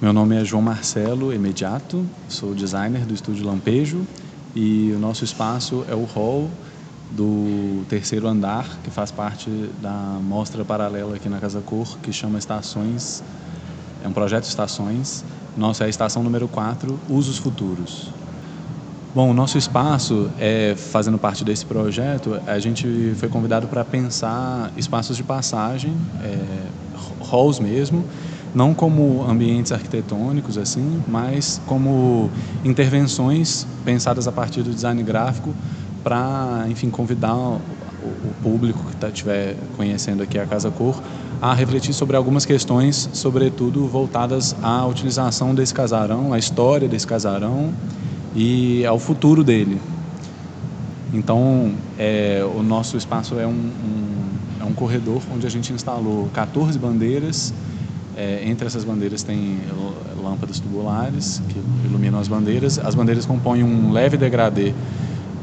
Meu nome é João Marcelo Imediato, sou designer do estúdio Lampejo e o nosso espaço é o hall do terceiro andar, que faz parte da mostra paralela aqui na Casa Cor, que chama Estações, é um projeto Estações. Nossa é a estação número 4, Usos Futuros. Bom, o nosso espaço, é, fazendo parte desse projeto, a gente foi convidado para pensar espaços de passagem, é, halls mesmo, não como ambientes arquitetônicos assim, mas como intervenções pensadas a partir do design gráfico para, enfim, convidar o, o público que tá, estiver conhecendo aqui a Casa Cor a refletir sobre algumas questões, sobretudo voltadas à utilização desse casarão, à história desse casarão e ao futuro dele. Então, é, o nosso espaço é um, um, é um corredor onde a gente instalou 14 bandeiras é, entre essas bandeiras tem lâmpadas tubulares que iluminam as bandeiras. As bandeiras compõem um leve degradê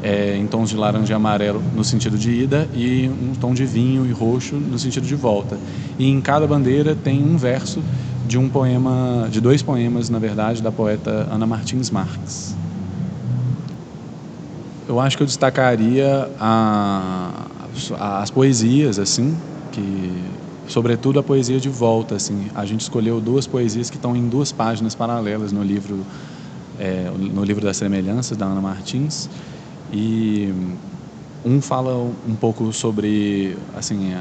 é, em tons de laranja e amarelo no sentido de ida e um tom de vinho e roxo no sentido de volta. E em cada bandeira tem um verso de um poema, de dois poemas, na verdade, da poeta Ana Martins Marques. Eu acho que eu destacaria a, as poesias, assim, que sobretudo a poesia de volta assim. A gente escolheu duas poesias que estão em duas páginas paralelas no livro é, no livro das semelhanças da Ana Martins e um fala um pouco sobre assim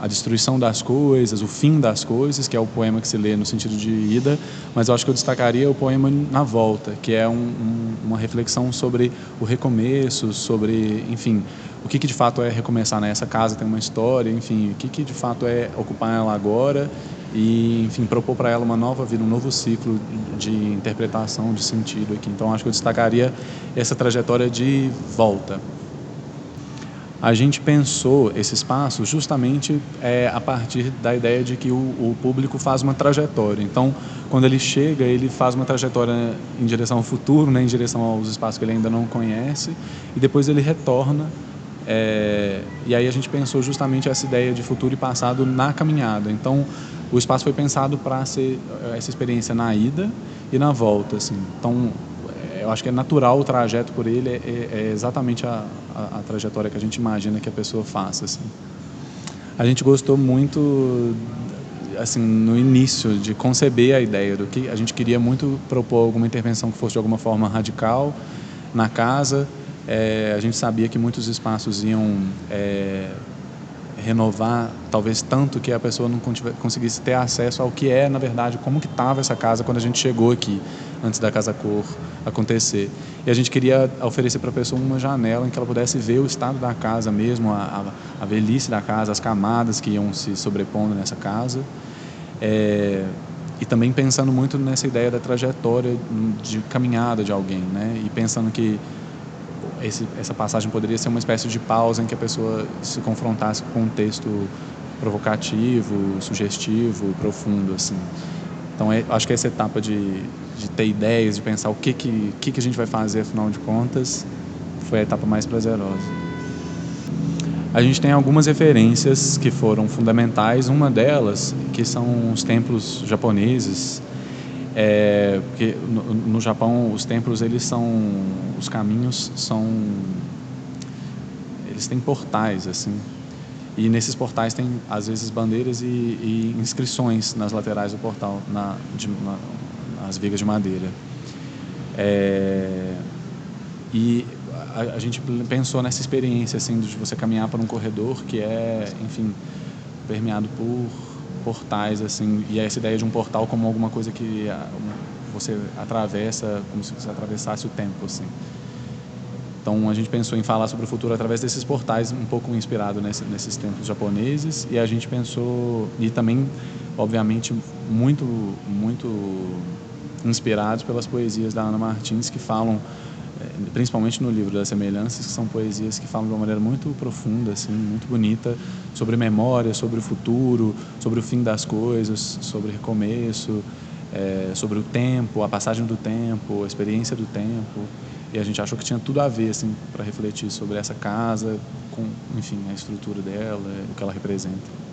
a, destruição das coisas, o fim das coisas, que é o poema que se lê no sentido de ida, mas eu acho que eu destacaria o poema Na Volta, que é um, um, uma reflexão sobre o recomeço, sobre, enfim, o que, que de fato é recomeçar, né? Essa casa tem uma história, enfim, o que, que de fato é ocupar ela agora e, enfim, propor para ela uma nova vida, um novo ciclo de interpretação, de sentido aqui. Então, acho que eu destacaria essa trajetória de volta a gente pensou esse espaço justamente é, a partir da ideia de que o, o, público faz uma trajetória. Então, quando ele chega, ele faz uma trajetória em direção ao futuro, né, em direção aos espaços que ele ainda não conhece, e depois ele retorna. É, e aí a gente pensou justamente essa ideia de futuro e passado na caminhada. Então, o espaço foi pensado para ser essa experiência na ida e na volta. Assim. Então, eu acho que é natural o trajeto por ele, é, é, exatamente a, a, a, trajetória que a gente imagina que a pessoa faça. Assim. A gente gostou muito, assim, no início, de conceber a ideia do que a gente queria muito propor alguma intervenção que fosse de alguma forma radical na casa. É, a gente sabia que muitos espaços iam é, renovar, talvez tanto que a pessoa não conseguisse ter acesso ao que é, na verdade, como que estava essa casa quando a gente chegou aqui, antes da Casa Cor acontecer. E a gente queria oferecer para a pessoa uma janela em que ela pudesse ver o estado da casa mesmo, a, a, a velhice da casa, as camadas que iam se sobrepondo nessa casa. É, e também pensando muito nessa ideia da trajetória de caminhada de alguém, né? E pensando que esse, essa passagem poderia ser uma espécie de pausa em que a pessoa se confrontasse com um texto provocativo, sugestivo, profundo, assim. Então, é, acho que essa etapa de, de ter ideias, de pensar o que, que, que, que a gente vai fazer, afinal de contas, foi a etapa mais prazerosa. A gente tem algumas referências que foram fundamentais. Uma delas, que são os templos japoneses, é, porque no, no, Japão os templos eles são os caminhos são eles têm portais assim. E nesses portais tem às vezes bandeiras e, e inscrições nas laterais do portal na, de, na, nas vigas de madeira. É, e a, a, gente pensou nessa experiência assim de você caminhar por um corredor que é enfim permeado por portais assim e essa ideia de um portal como alguma coisa que ah, você atravessa como se você atravessasse o tempo assim. Então a gente pensou em falar sobre o futuro através desses portais um pouco inspirado nesse, nesses tempos japoneses e a gente pensou e também obviamente muito muito inspirados pelas poesias da Ana Martins que falam principalmente no livro das semelhanças, que são poesias que falam de uma maneira muito profunda, assim, muito bonita, sobre memória, sobre o futuro, sobre o fim das coisas, sobre recomeço, é, sobre o tempo, a passagem do tempo, a experiência do tempo. E a gente achou que tinha tudo a ver, assim, para refletir sobre essa casa, com, enfim, a estrutura dela, o que ela representa.